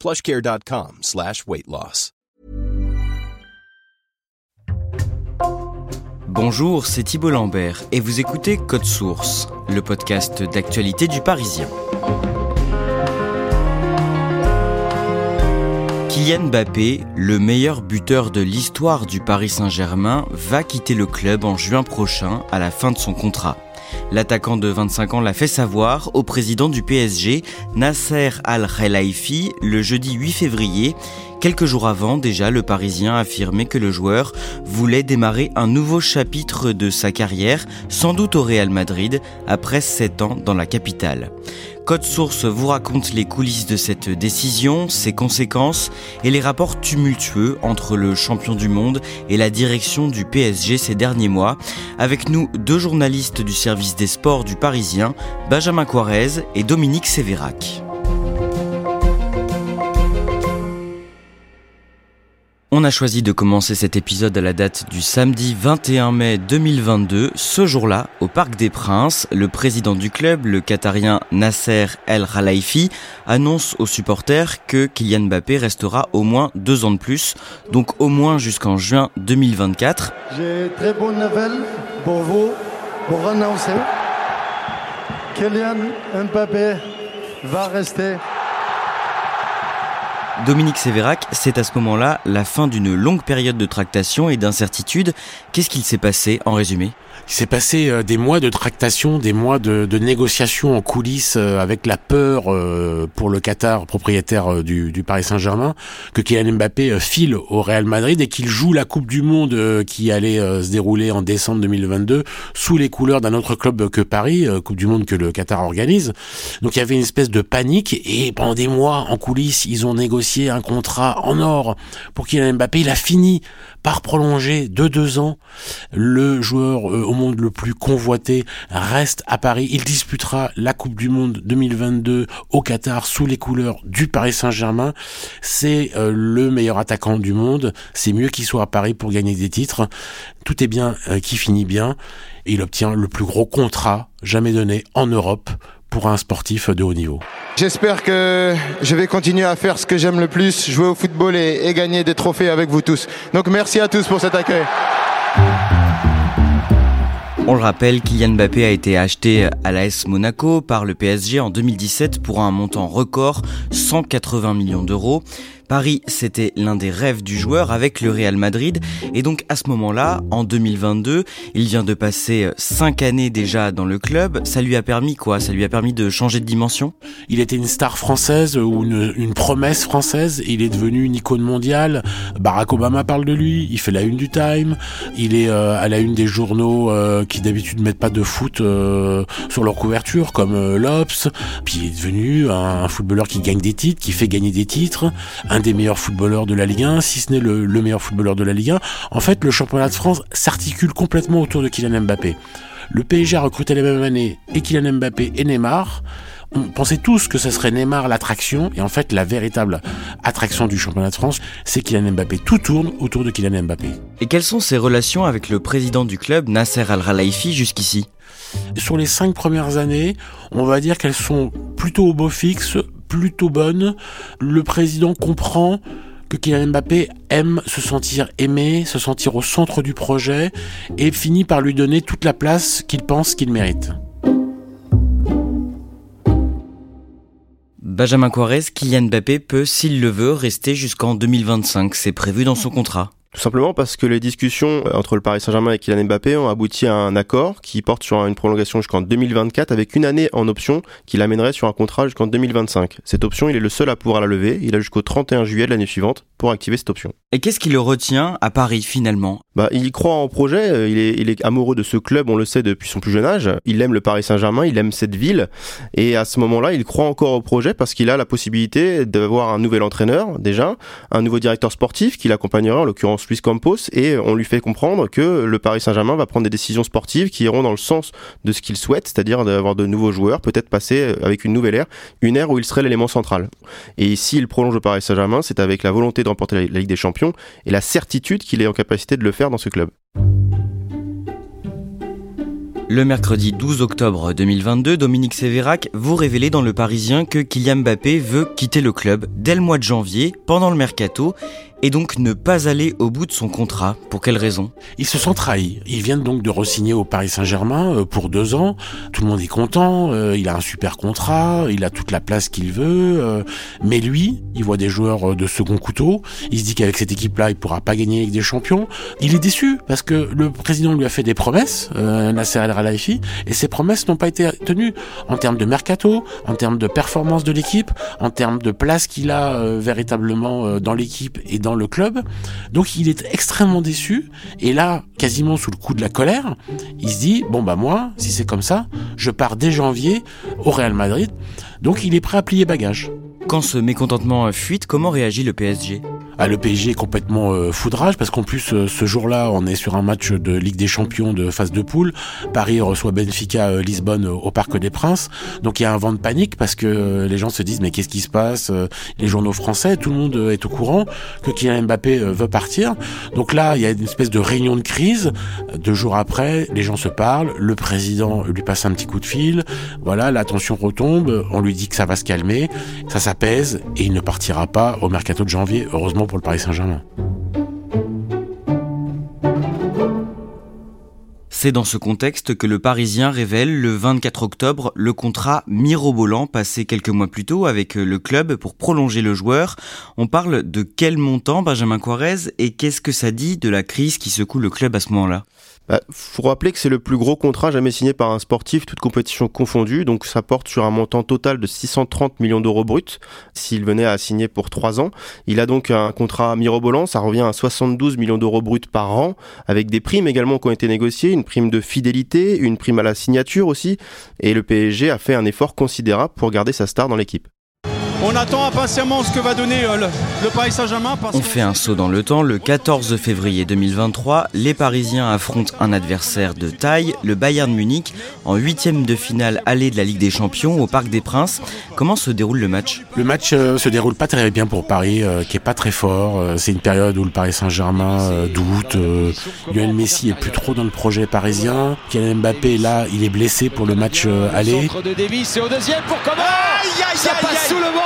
plushcare.com slash weight loss. Bonjour, c'est Thibault Lambert et vous écoutez Code Source, le podcast d'actualité du Parisien. Kylian Mbappé, le meilleur buteur de l'histoire du Paris Saint-Germain, va quitter le club en juin prochain à la fin de son contrat. L'attaquant de 25 ans l'a fait savoir au président du PSG, Nasser Al-Khelaifi, le jeudi 8 février. Quelques jours avant, déjà, le Parisien affirmait que le joueur voulait démarrer un nouveau chapitre de sa carrière, sans doute au Real Madrid, après 7 ans dans la capitale. Code Source vous raconte les coulisses de cette décision, ses conséquences et les rapports tumultueux entre le champion du monde et la direction du PSG ces derniers mois. Avec nous, deux journalistes du service des sports du Parisien, Benjamin Quarez et Dominique Sévérac. On a choisi de commencer cet épisode à la date du samedi 21 mai 2022. Ce jour-là, au Parc des Princes, le président du club, le Qatarien Nasser El Khelaifi, annonce aux supporters que Kylian Mbappé restera au moins deux ans de plus, donc au moins jusqu'en juin 2024. J'ai très bonne nouvelle pour vous, pour annoncer. Kylian Mbappé va rester Dominique Sévérac, c'est à ce moment-là la fin d'une longue période de tractation et d'incertitude. Qu'est-ce qu'il s'est passé en résumé? Il s'est passé euh, des mois de tractation, des mois de, de négociations en coulisses euh, avec la peur euh, pour le Qatar, propriétaire du, du Paris Saint-Germain, que Kylian Mbappé file au Real Madrid et qu'il joue la Coupe du Monde qui allait se dérouler en décembre 2022 sous les couleurs d'un autre club que Paris, Coupe du Monde que le Qatar organise. Donc il y avait une espèce de panique et pendant des mois en coulisses, ils ont négocié un contrat en or pour Kylian Mbappé. Il a fini par prolonger de deux ans. Le joueur au monde le plus convoité reste à Paris. Il disputera la Coupe du Monde 2022 au Qatar sous les couleurs du Paris Saint-Germain. C'est euh, le meilleur attaquant du monde. C'est mieux qu'il soit à Paris pour gagner des titres. Tout est bien euh, qui finit bien. Il obtient le plus gros contrat jamais donné en Europe pour un sportif de haut niveau. J'espère que je vais continuer à faire ce que j'aime le plus, jouer au football et, et, gagner des trophées avec vous tous. Donc merci à tous pour cet accueil. On le rappelle, Kylian Mbappé a été acheté à l'AS Monaco par le PSG en 2017 pour un montant record, 180 millions d'euros. Paris, c'était l'un des rêves du joueur avec le Real Madrid. Et donc à ce moment-là, en 2022, il vient de passer cinq années déjà dans le club. Ça lui a permis quoi? Ça lui a permis de changer de dimension? Il était une star française ou une, promesse française. Il est devenu une icône mondiale. Barack Obama parle de lui. Il fait la une du Time. Il est euh, à la une des journaux euh, qui d'habitude mettent pas de foot euh, sur leur couverture, comme euh, l'Obs. Puis il est devenu un, footballeur qui gagne des titres, qui fait gagner des titres des meilleurs footballeurs de la Ligue 1, si ce n'est le, le, meilleur footballeur de la Ligue 1. En fait, le championnat de France s'articule complètement autour de Kylian Mbappé. Le PSG a recruté la même année et Kylian Mbappé et Neymar. On pensait tous que ce serait Neymar l'attraction, et en fait la véritable attraction du championnat de France, c'est Kylian Mbappé. Tout tourne autour de Kylian Mbappé. Et quelles sont ses relations avec le président du club, Nasser Al-Khelaifi, jusqu'ici? Sur les cinq premières années, on va dire qu'elles sont plutôt au beau fixe, plutôt bonne. Le président comprend que Kylian Mbappé aime se sentir aimé, se sentir au centre du projet et finit par lui donner toute la place qu'il pense qu'il mérite. Benjamin Quarez, Kylian Mbappé peut, s'il le veut, rester jusqu'en 2025. C'est prévu dans son contrat. Tout simplement parce que les discussions euh, entre le Paris Saint-Germain et Kylian Mbappé ont abouti à un accord qui porte sur une prolongation jusqu'en 2024 avec une année en option qui l'amènerait sur un contrat jusqu'en 2025. Cette option, il est le seul à pouvoir la lever. Il a jusqu'au 31 juillet de l'année suivante pour activer cette option. Et qu'est-ce qui le retient à Paris finalement? Bah, il croit en projet, euh, il est, il est amoureux de ce club, on le sait depuis son plus jeune âge. Il aime le Paris Saint-Germain, il aime cette ville. Et à ce moment-là, il croit encore au projet parce qu'il a la possibilité d'avoir un nouvel entraîneur, déjà, un nouveau directeur sportif qui l'accompagnera, en l'occurrence Luis Campos, et on lui fait comprendre que le Paris Saint-Germain va prendre des décisions sportives qui iront dans le sens de ce qu'il souhaite, c'est-à-dire d'avoir de nouveaux joueurs, peut-être passer avec une nouvelle ère, une ère où il serait l'élément central. Et ici, il prolonge le Paris Saint-Germain, c'est avec la volonté de remporter la Ligue des Champions et la certitude qu'il est en capacité de le faire dans ce club. Le mercredi 12 octobre 2022, Dominique Sévérac vous révélait dans Le Parisien que Kylian Mbappé veut quitter le club dès le mois de janvier, pendant le mercato, et donc ne pas aller au bout de son contrat. Pour quelle raison? Ils se sont trahis. Ils viennent donc de re-signer au Paris Saint-Germain euh, pour deux ans. Tout le monde est content. Euh, il a un super contrat. Il a toute la place qu'il veut. Euh, mais lui, il voit des joueurs de second couteau. Il se dit qu'avec cette équipe-là, il pourra pas gagner avec des champions. Il est déçu parce que le président lui a fait des promesses, Nasser El Khelaifi, et ces promesses n'ont pas été tenues en termes de mercato, en termes de performance de l'équipe, en termes de place qu'il a véritablement dans l'équipe et le club. Donc il est extrêmement déçu. Et là, quasiment sous le coup de la colère, il se dit, bon bah moi, si c'est comme ça, je pars dès janvier au Real Madrid. Donc il est prêt à plier bagage. Quand ce mécontentement fuite, comment réagit le PSG ah, le PSG est complètement euh, foudrage parce qu'en plus euh, ce jour-là on est sur un match de Ligue des Champions de phase de poule. Paris reçoit Benfica euh, Lisbonne au Parc des Princes. Donc il y a un vent de panique parce que les gens se disent mais qu'est-ce qui se passe Les journaux français, tout le monde est au courant que Kylian Mbappé veut partir. Donc là il y a une espèce de réunion de crise. Deux jours après, les gens se parlent. Le président lui passe un petit coup de fil. Voilà, la tension retombe. On lui dit que ça va se calmer, ça s'apaise et il ne partira pas au mercato de janvier. Heureusement pour le Paris Saint-Germain. C'est dans ce contexte que le Parisien révèle le 24 octobre le contrat mirobolant passé quelques mois plus tôt avec le club pour prolonger le joueur. On parle de quel montant Benjamin Quarez et qu'est-ce que ça dit de la crise qui secoue le club à ce moment-là? Bah, faut rappeler que c'est le plus gros contrat jamais signé par un sportif, toute compétition confondue. Donc ça porte sur un montant total de 630 millions d'euros bruts s'il venait à signer pour trois ans. Il a donc un contrat mirobolant, ça revient à 72 millions d'euros bruts par an, avec des primes également qui ont été négociées, une prime de fidélité, une prime à la signature aussi. Et le PSG a fait un effort considérable pour garder sa star dans l'équipe. On attend impatiemment ce que va donner euh, le, Paris Saint-Germain. On fait un saut dans le temps. Le 14 février 2023, les Parisiens affrontent un adversaire de taille, le Bayern Munich, en huitième de finale allée de la Ligue des Champions au Parc des Princes. Comment se déroule le match? Le match euh, se déroule pas très bien pour Paris, euh, qui est pas très fort. c'est une période où le Paris Saint-Germain doute. Lionel Messi est plus trop dans le projet parisien. Kylian Mbappé, là, il est blessé pour le match aller. de Davis et au deuxième pour comment Ça passe sous le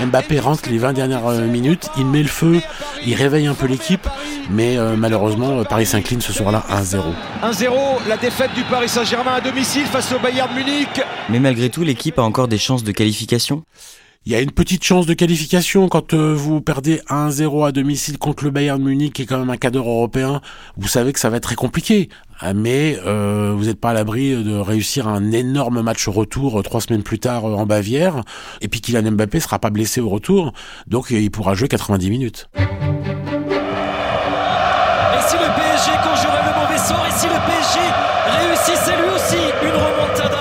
Mbappé rentre les 20 dernières euh, minutes, il met le feu, il réveille un peu l'équipe, mais euh, malheureusement, euh, Paris s'incline ce soir-là 1-0. 1-0, la défaite du Paris Saint-Germain à domicile face au Bayern Munich. Mais malgré tout, l'équipe a encore des chances de qualification il y a une petite chance de qualification quand vous perdez 1-0 à domicile contre le Bayern Munich, qui est quand même un cadre européen. Vous savez que ça va être très compliqué. Ah, mais euh, vous n'êtes pas à l'abri de réussir un énorme match retour euh, trois semaines plus tard euh, en Bavière, et puis Kylian Mbappé sera pas blessé au retour, donc il pourra jouer 90 minutes.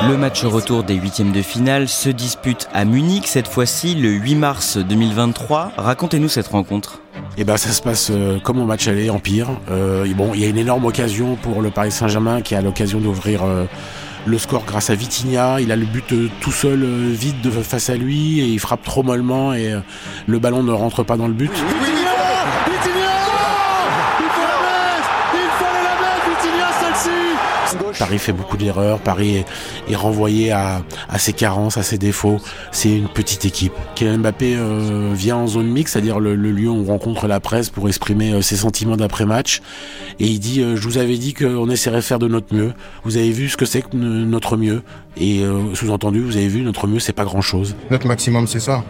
Le match retour des huitièmes de finale se dispute à Munich, cette fois-ci le 8 mars 2023. Racontez-nous cette rencontre. Et eh ben ça se passe euh, comme au match aller, en pire. Euh, bon, il y a une énorme occasion pour le Paris Saint-Germain qui a l'occasion d'ouvrir euh, le score grâce à Vitinha. Il a le but tout seul, vide de, face à lui, et il frappe trop mollement et le ballon ne rentre pas dans le but. Paris fait beaucoup d'erreurs, Paris est, renvoyé à, ses carences, à ses défauts. C'est une petite équipe. Kylian Mbappé euh, vient en zone mixte, c'est-à-dire le, lieu où on rencontre la presse pour exprimer euh, ses sentiments d'après-match. Et il dit, euh, je vous avais dit qu'on essaierait de faire de notre mieux. Vous avez vu ce que c'est que notre mieux. Et sous-entendu, vous avez vu, notre mieux, c'est pas grand-chose. Notre maximum, c'est ça.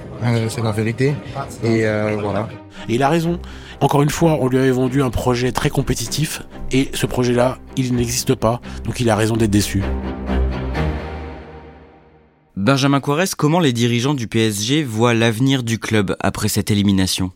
c'est la vérité. Et voilà. Et il a raison. Encore une fois, on lui avait vendu un projet très compétitif et ce projet-là, il n'existe pas, donc il a raison d'être déçu. Benjamin Quares, comment les dirigeants du PSG voient l'avenir du club après cette élimination?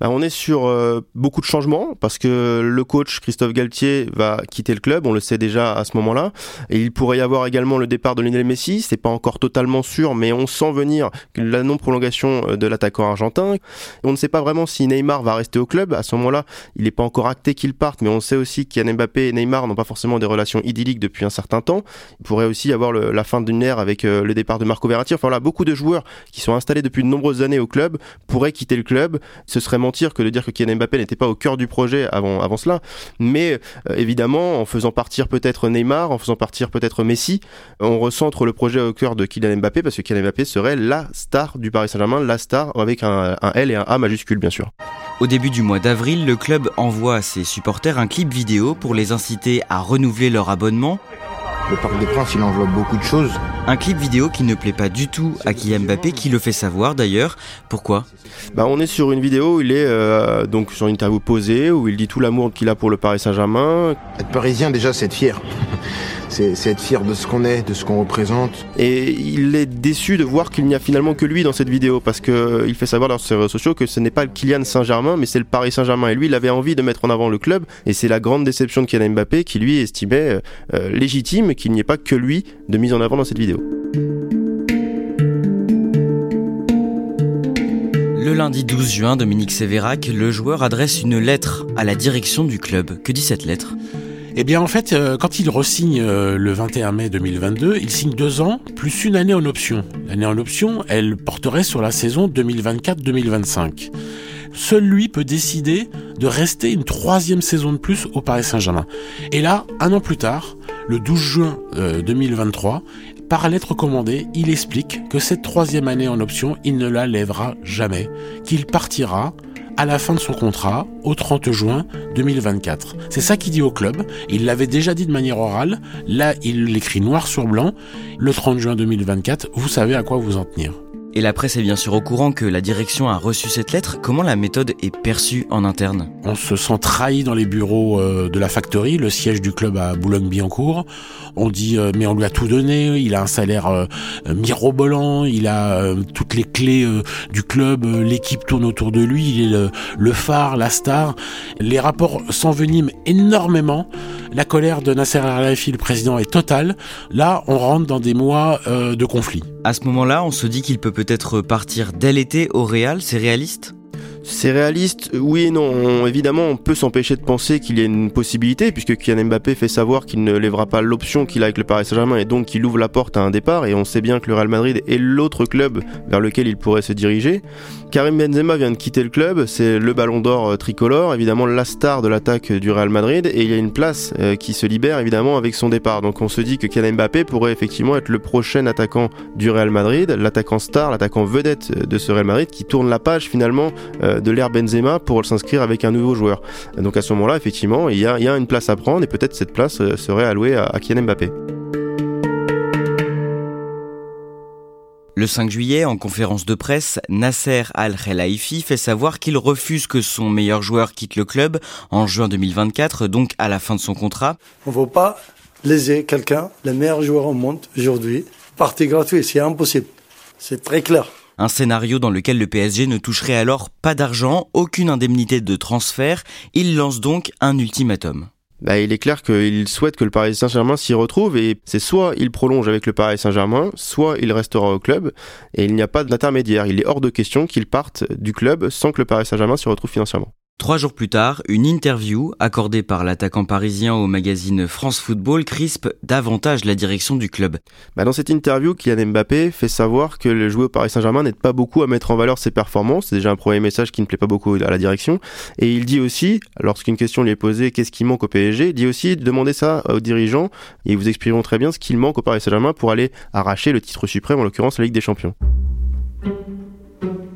Bah, on est sur euh, beaucoup de changements parce que le coach Christophe Galtier va quitter le club, on le sait déjà à ce moment-là. Et il pourrait y avoir également le départ de Lionel Messi, c'est pas encore totalement sûr, mais on sent venir la non-prolongation euh, de l'attaquant argentin. On ne sait pas vraiment si Neymar va rester au club. À ce moment-là, il n'est pas encore acté qu'il parte, mais on sait aussi qu'Yann Mbappé et Neymar n'ont pas forcément des relations idylliques depuis un certain temps. Il pourrait aussi y avoir la fin d'une ère avec euh, le départ de Marco Verratti. Enfin là, beaucoup de joueurs qui sont installés depuis de nombreuses années au club pourraient quitter le club. Ce serait que de dire que Kylian Mbappé n'était pas au cœur du projet avant, avant cela. Mais euh, évidemment, en faisant partir peut-être Neymar, en faisant partir peut-être Messi, on recentre le projet au cœur de Kylian Mbappé parce que Kylian Mbappé serait la star du Paris Saint-Germain, la star avec un, un L et un A majuscule bien sûr. Au début du mois d'avril, le club envoie à ses supporters un clip vidéo pour les inciter à renouveler leur abonnement le Parc des Princes, il enveloppe beaucoup de choses. Un clip vidéo qui ne plaît pas du tout à Kylian Mbappé, qui le fait savoir d'ailleurs. Pourquoi? Bah, On est sur une vidéo où il est euh, donc sur une interview posée, où il dit tout l'amour qu'il a pour le Paris Saint-Germain. Être parisien, déjà, c'est être fier c'est être fier de ce qu'on est, de ce qu'on représente. Et il est déçu de voir qu'il n'y a finalement que lui dans cette vidéo parce que il fait savoir dans ses réseaux sociaux que ce n'est pas le Kylian Saint-Germain mais c'est le Paris Saint-Germain et lui il avait envie de mettre en avant le club et c'est la grande déception de Kylian Mbappé qui lui estimait euh, euh, légitime qu'il n'y ait pas que lui de mise en avant dans cette vidéo. Le lundi 12 juin, Dominique Sévérac, le joueur adresse une lettre à la direction du club. Que dit cette lettre? Eh bien, en fait, euh, quand il resigne euh, le 21 mai 2022, il signe deux ans plus une année en option. L'année en option, elle porterait sur la saison 2024-2025. Seul lui peut décider de rester une troisième saison de plus au Paris Saint-Germain. Et là, un an plus tard, le 12 juin 2023, euh, par lettre commandée, il explique que cette troisième année en option, il ne la lèvera jamais, qu'il partira à la fin de son contrat, au 30 juin 2024. C'est ça qu'il dit au club. Il l'avait déjà dit de manière orale. Là, il l'écrit noir sur blanc. Le 30 juin 2024, vous savez à quoi vous en tenir. Et la presse est bien sûr au courant que la direction a reçu cette lettre. Comment la méthode est perçue en interne? On se sent trahi dans les bureaux euh, de la Factory, le siège du club à Boulogne-Billancourt. On dit euh, mais on lui a tout donné, il a un salaire euh, mirobolant, il a toutes les clés du club, l'équipe tourne autour de lui, il est le, phare, la star. Les rapports s'enveniment énormément. La colère de Nasser Al-Khelaifi, le président, est totale. Là, on rentre dans des mois de conflit. À ce moment-là, on se dit qu'il peut peut-être partir dès l'été au Real, c'est réaliste? C'est réaliste, oui et non. évidemment, on peut s'empêcher de penser qu'il y a une possibilité, puisque Kylian Mbappé fait savoir qu'il ne lèvera pas l'option qu'il a avec le Paris Saint-Germain et donc qu'il ouvre la porte à un départ. Et on sait bien que le Real Madrid est l'autre club vers lequel il pourrait se diriger. Karim Benzema vient de quitter le club, c'est le ballon d'or euh, tricolore, évidemment la star de l'attaque du Real Madrid, et il y a une place euh, qui se libère évidemment avec son départ. Donc on se dit que Kylian Mbappé pourrait effectivement être le prochain attaquant du Real Madrid, l'attaquant star, l'attaquant vedette de ce Real Madrid qui tourne la page finalement euh, de l'ère Benzema pour s'inscrire avec un nouveau joueur. Donc à ce moment-là, effectivement, il y a, une place à prendre et peut-être cette place serait allouée à, à Kylian Mbappé. Le 5 juillet, en conférence de presse, Nasser Al-Khelaifi fait savoir qu'il refuse que son meilleur joueur quitte le club en juin 2024, donc à la fin de son contrat. On ne veut pas léser quelqu'un, le meilleur joueur au monde aujourd'hui, partie gratuite, c'est impossible. C'est très clair. Un scénario dans lequel le PSG ne toucherait alors pas d'argent, aucune indemnité de transfert. Il lance donc un ultimatum bah, il est clair qu'il souhaite que le Paris Saint-Germain s'y retrouve et c'est soit il prolonge avec le Paris Saint-Germain, soit il restera au club et il n'y a pas d'intermédiaire. Il est hors de question qu'il parte du club sans que le Paris Saint-Germain s'y retrouve financièrement. Trois jours plus tard, une interview accordée par l'attaquant parisien au magazine France Football crispe davantage la direction du club. Bah dans cette interview, Kylian Mbappé fait savoir que le joueur au Paris Saint-Germain n'aide pas beaucoup à mettre en valeur ses performances. C'est déjà un premier message qui ne plaît pas beaucoup à la direction. Et il dit aussi, lorsqu'une question lui est posée, qu'est-ce qui manque au PSG, il dit aussi de demander ça aux dirigeants. Et ils vous exprimeront très bien ce qu'il manque au Paris Saint-Germain pour aller arracher le titre suprême, en l'occurrence la Ligue des Champions.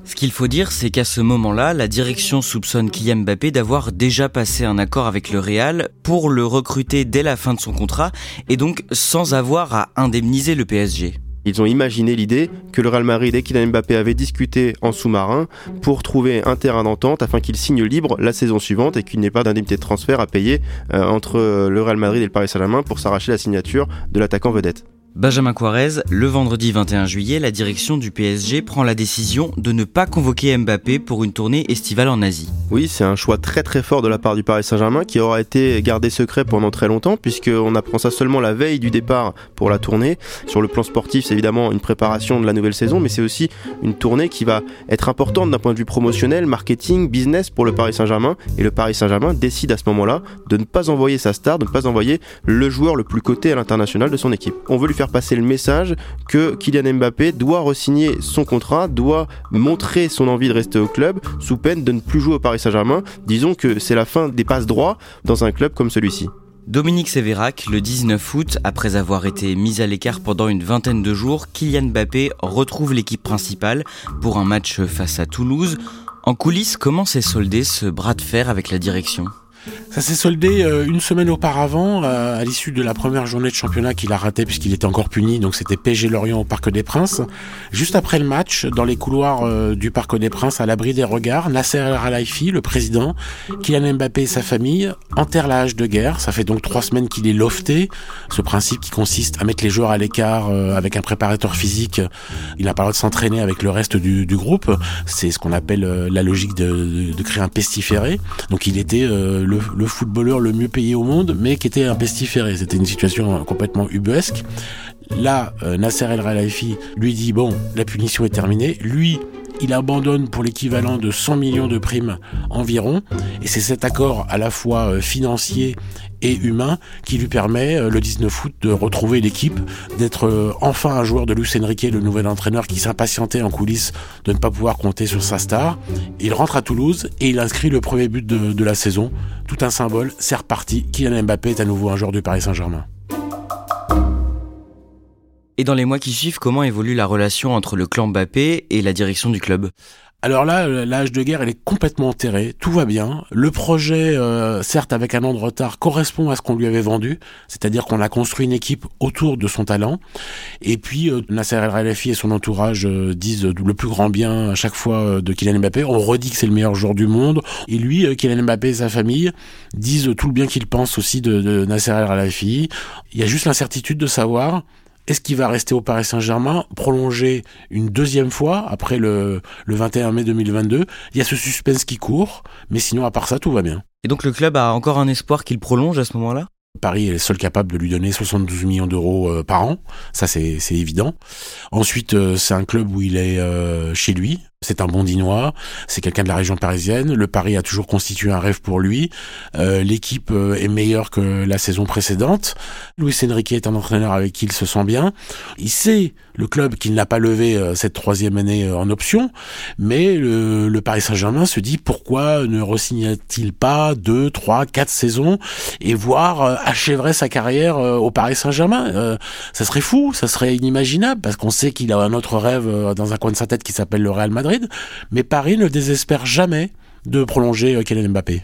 Ce qu'il faut dire, c'est qu'à ce moment-là, la direction soupçonne Kylian Mbappé d'avoir déjà passé un accord avec le Real pour le recruter dès la fin de son contrat et donc sans avoir à indemniser le PSG. Ils ont imaginé l'idée que le Real Madrid et Kylian Mbappé avaient discuté en sous-marin pour trouver un terrain d'entente afin qu'il signe libre la saison suivante et qu'il n'y ait pas d'indemnité de transfert à payer euh, entre le Real Madrid et le Paris Saint-Germain pour s'arracher la signature de l'attaquant vedette. Benjamin Quarez, le vendredi 21 juillet, la direction du PSG prend la décision de ne pas convoquer Mbappé pour une tournée estivale en Asie. Oui, c'est un choix très très fort de la part du Paris Saint-Germain qui aura été gardé secret pendant très longtemps puisqu'on apprend ça seulement la veille du départ pour la tournée. Sur le plan sportif, c'est évidemment une préparation de la nouvelle saison, mais c'est aussi une tournée qui va être importante d'un point de vue promotionnel, marketing, business pour le Paris Saint-Germain. Et le Paris Saint-Germain décide à ce moment-là de ne pas envoyer sa star, de ne pas envoyer le joueur le plus coté à l'international de son équipe. On veut lui passer le message que Kylian Mbappé doit resigner son contrat, doit montrer son envie de rester au club sous peine de ne plus jouer au Paris Saint-Germain. Disons que c'est la fin des passes droits dans un club comme celui-ci. Dominique Sévérac, le 19 août, après avoir été mis à l'écart pendant une vingtaine de jours, Kylian Mbappé retrouve l'équipe principale pour un match face à Toulouse. En coulisses, comment s'est soldé ce bras de fer avec la direction? Ça s'est soldé euh, une semaine auparavant, euh, à l'issue de la première journée de championnat qu'il a raté puisqu'il était encore puni, donc c'était PSG Lorient au Parc des Princes. Juste après le match, dans les couloirs euh, du Parc des Princes, à l'abri des regards, Nasser El Khelaifi, le président, Kylian Mbappé et sa famille enterrent la hache de guerre. Ça fait donc trois semaines qu'il est lofté. Ce principe qui consiste à mettre les joueurs à l'écart avec un préparateur physique. Il n'a pas le droit de s'entraîner avec le reste du, du groupe. C'est ce qu'on appelle la logique de, de, créer un pestiféré. Donc il était le le, footballeur le mieux payé au monde, mais qui était un pestiféré. C'était une situation complètement ubuesque. Là, euh, Nasser El Khelaifi lui dit bon, la punition est terminée. Lui, il abandonne pour l'équivalent de 100 millions de primes environ. Et c'est cet accord à la fois euh, financier et humain qui lui permet euh, le 19 août de retrouver l'équipe, d'être euh, enfin un joueur de Luis Enrique, le nouvel entraîneur qui s'impatientait en coulisses de ne pas pouvoir compter sur sa star. Il rentre à Toulouse et il inscrit le premier but de, de la saison. Tout un symbole, c'est reparti. Kylian Mbappé est à nouveau un joueur du Paris Saint-Germain. Et dans les mois qui suivent, comment évolue la relation entre le clan Mbappé et la direction du club? Alors là, l'âge de guerre, elle est complètement enterrée, tout va bien. Le projet, euh, certes avec un an de retard, correspond à ce qu'on lui avait vendu, c'est-à-dire qu'on a construit une équipe autour de son talent. Et puis euh, Nasser El Khelaifi et son entourage euh, disent le plus grand bien à chaque fois de Kylian Mbappé. On redit que c'est le meilleur joueur du monde. Et lui, Kylian Mbappé et sa famille disent tout le bien qu'ils pensent aussi de, de Nasser El Khelaifi. Il y a juste l'incertitude de savoir est-ce qu'il va rester au Paris Saint-Germain, prolonger une deuxième fois après le, le 21 mai 2022 Il y a ce suspense qui court, mais sinon à part ça, tout va bien. Et donc le club a encore un espoir qu'il prolonge à ce moment-là? Paris est seul capable de lui donner 72 millions d'euros euh, par an, ça c'est évident. Ensuite, euh, c'est un club où il est euh, chez lui, c'est un bondinois, c'est quelqu'un de la région parisienne. Le Paris a toujours constitué un rêve pour lui. Euh, l'équipe euh, est meilleure que la saison précédente. Luis Enrique est un entraîneur avec qui il se sent bien. Il sait le club qu'il n'a pas levé euh, cette troisième année en option, mais le, Paris Saint-Germain se dit pourquoi ne re-signe-t-il pas deux, trois, quatre saisons et voir achèverait sa carrière au Paris Saint-Germain? ça serait fou, ça serait inimaginable parce qu'on sait qu'il a un autre rêve dans un coin de sa tête qui s'appelle le Real Madrid mais Paris ne désespère jamais de prolonger euh, Kylian Mbappé.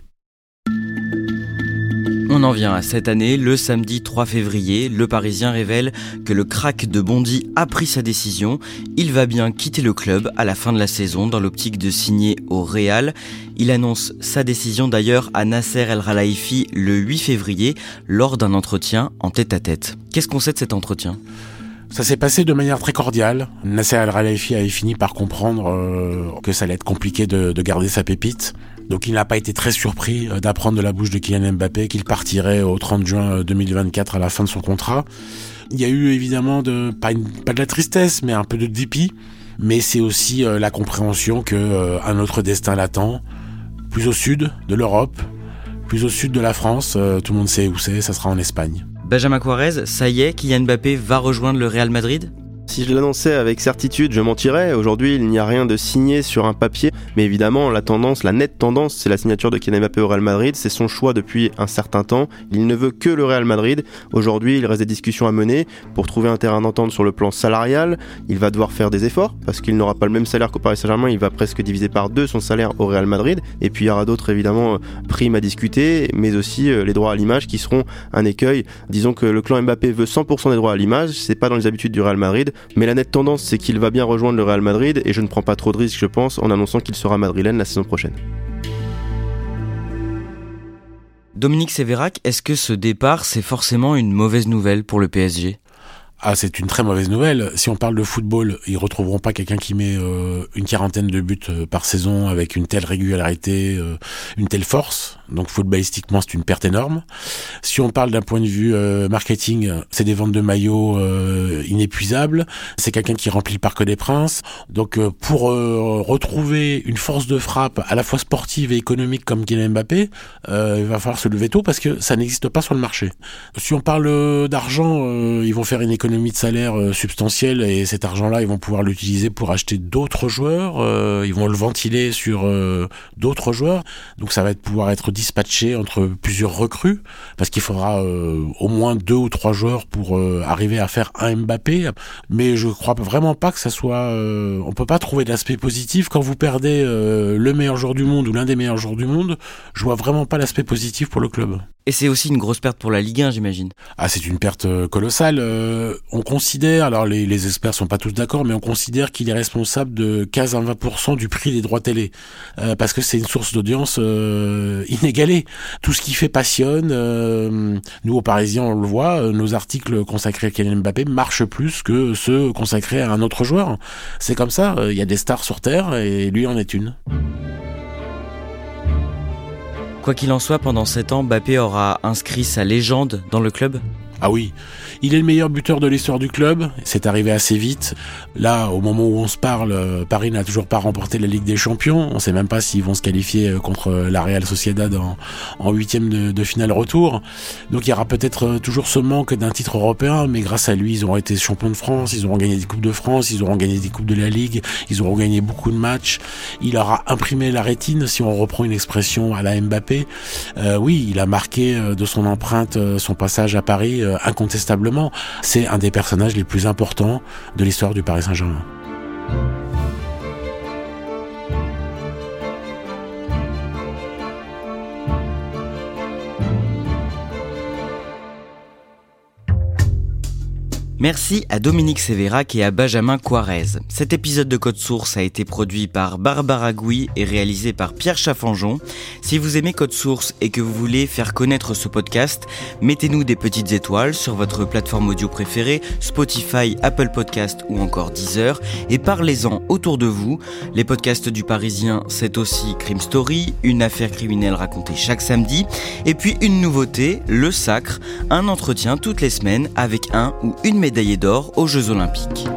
On en vient à cette année, le samedi 3 février, le Parisien révèle que le crack de Bondy a pris sa décision. Il va bien quitter le club à la fin de la saison dans l'optique de signer au Real. Il annonce sa décision d'ailleurs à Nasser El Khelaifi le 8 février lors d'un entretien en tête-à-tête. Qu'est-ce qu'on sait de cet entretien? Ça s'est passé de manière très cordiale. Nasser Al-Khelaifi avait fini par comprendre euh, que ça allait être compliqué de, de garder sa pépite. Donc il n'a pas été très surpris euh, d'apprendre de la bouche de Kylian Mbappé qu'il partirait au 30 juin 2024 euh, à la fin de son contrat. Il y a eu évidemment de pas, de la tristesse, mais un peu de dépit. Mais c'est aussi la compréhension que un autre destin l'attend. plus au sud de l'Europe, plus au sud de la France. Tout le monde sait où c'est, ça sera en Espagne. Benjamin Quarez, ça y est, Kylian Mbappé va rejoindre le Real Madrid? Si je l'annonçais avec certitude, je mentirais. Aujourd'hui, il n'y a rien de signé sur un papier, mais évidemment, la tendance, la nette tendance, c'est la signature de Kylian Mbappé au Real Madrid. C'est son choix depuis un certain temps. Il ne veut que le Real Madrid. Aujourd'hui, il reste des discussions à mener pour trouver un terrain d'entente sur le plan salarial. Il va devoir faire des efforts parce qu'il n'aura pas le même salaire qu'au Paris Saint-Germain. Il va presque diviser par deux son salaire au Real Madrid. Et puis, il y aura d'autres, évidemment, primes à discuter, mais aussi euh, les droits à l'image qui seront un écueil. Disons que le clan Mbappé veut 100% des droits à l'image. C'est pas dans les habitudes du Real Madrid, mais la nette tendance c'est qu'il va bien rejoindre le Real Madrid et je ne prends pas trop de risques, je pense, en annonçant qu'il sera madrilène la saison prochaine. Dominique Sévérac, est-ce que ce départ, c'est forcément une mauvaise nouvelle pour le PSG ah, c'est une très mauvaise nouvelle. Si on parle de football, ils retrouveront pas quelqu'un qui met euh, une quarantaine de buts euh, par saison avec une telle régularité, euh, une telle force. Donc footballistiquement, c'est une perte énorme. Si on parle d'un point de vue marketing, c'est des ventes de maillots inépuisables. C'est quelqu'un qui remplit le Parc des Princes. Donc pour retrouver une force de frappe à la fois sportive et économique comme Kylian Mbappé, il va falloir se lever tôt parce que ça n'existe pas sur le marché. Si on parle d'argent, ils vont faire une économie de salaire euh, substantielle et cet argent-là, ils vont pouvoir l'utiliser pour acheter d'autres joueurs. Euh, ils vont le ventiler sur euh, d'autres joueurs. Donc ça va être, pouvoir être dispatché entre plusieurs recrues parce qu'il faudra au moins deux ou trois joueurs pour arriver à faire un Mbappé. Mais je crois vraiment pas que ça soit. on peut pas trouver de l'aspect positif quand vous perdez le meilleur joueur du monde ou l'un des meilleurs joueurs du monde. Je vois vraiment pas l'aspect positif pour le club. Et c'est aussi une grosse perte pour la Ligue 1, j'imagine. Ah, c'est une perte euh, colossale. Euh, on considère, alors les, les experts sont pas tous d'accord, mais on considère qu'il est responsable de 15 à 20% du prix des droits télé, euh, parce que c'est une source d'audience inégalée. Tout ce qui fait passionne. nous, aux Parisiens, on le voit, nos articles consacrés à Kylian Mbappé marchent plus que ceux consacrés à un autre joueur. C'est comme ça. Il y a des stars sur Terre, et lui en est une. Quoi qu'il en soit, pendant 7 ans, Mbappé aura inscrit sa légende dans le club ah oui, il est le meilleur buteur de l'histoire du club. C'est arrivé assez vite. Là, au moment où on se parle, euh, Paris n'a toujours pas remporté la Ligue des Champions. On sait même pas s'ils vont se qualifier euh, contre la Real Sociedad en huitième de, finale retour. Donc il y aura peut-être euh, toujours ce manque d'un titre européen, mais grâce à lui, ils auront été champions de France, ils auront gagné des coupes de France, ils auront gagné des coupes de la Ligue, ils auront gagné beaucoup de matchs. Il aura imprimé la rétine, si on reprend une expression à la Mbappé. oui, il a marqué de son empreinte son passage à Paris euh, incontestablement. C'est un des personnages les plus importants de l'histoire du Paris Saint-Germain. Merci à Dominique Sévérac et à Benjamin Quarez. Cet épisode de Code Source a été produit par Barbara Gouy et réalisé par Pierre Chaffanjon. Si vous aimez Code Source et que vous voulez faire connaître ce podcast, mettez-nous des petites étoiles sur votre plateforme audio préférée, Spotify, Apple Podcast ou encore Deezer, et parlez-en autour de vous. Les podcasts du Parisien, c'est aussi Crime Story, une affaire criminelle racontée chaque samedi, et puis une nouveauté, Le Sacre, un entretien toutes les semaines avec un ou une médaillé d'or aux Jeux Olympiques.